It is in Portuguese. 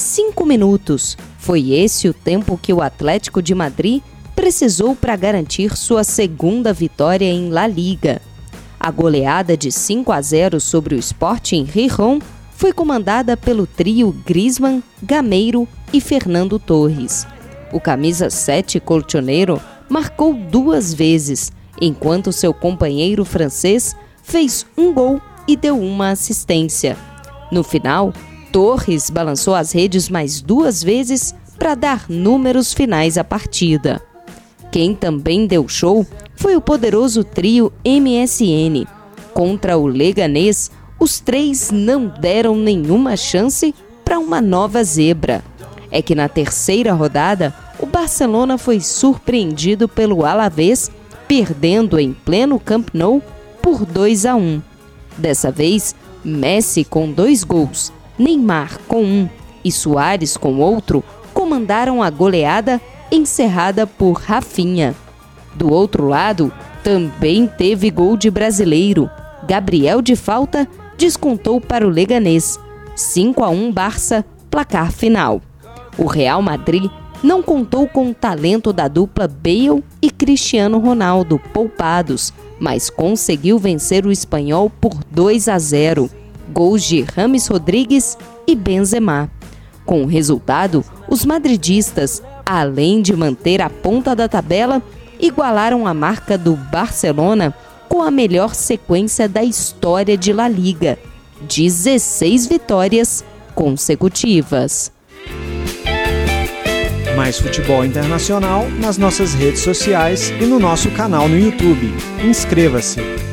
Cinco minutos. Foi esse o tempo que o Atlético de Madrid precisou para garantir sua segunda vitória em La Liga. A goleada de 5 a 0 sobre o Sporting Rijon foi comandada pelo trio Griezmann, Gameiro e Fernando Torres. O camisa 7 colchoneiro marcou duas vezes, enquanto seu companheiro francês fez um gol e deu uma assistência. No final, Torres balançou as redes mais duas vezes para dar números finais à partida. Quem também deu show foi o poderoso trio MSN. Contra o Leganês, os três não deram nenhuma chance para uma nova zebra. É que na terceira rodada, o Barcelona foi surpreendido pelo Alavés, perdendo em pleno Camp Nou por 2 a 1. Dessa vez, Messi com dois gols, Neymar com um e Soares com outro comandaram a goleada encerrada por Rafinha. Do outro lado, também teve gol de brasileiro. Gabriel de falta descontou para o Leganês. 5 a 1 Barça, placar final. O Real Madrid não contou com o talento da dupla Bale e Cristiano Ronaldo poupados, mas conseguiu vencer o espanhol por 2 a 0. Gols de Rames Rodrigues e Benzema. Com o resultado, os madridistas, além de manter a ponta da tabela, igualaram a marca do Barcelona com a melhor sequência da história de La Liga, 16 vitórias consecutivas. Mais futebol internacional nas nossas redes sociais e no nosso canal no YouTube. Inscreva-se!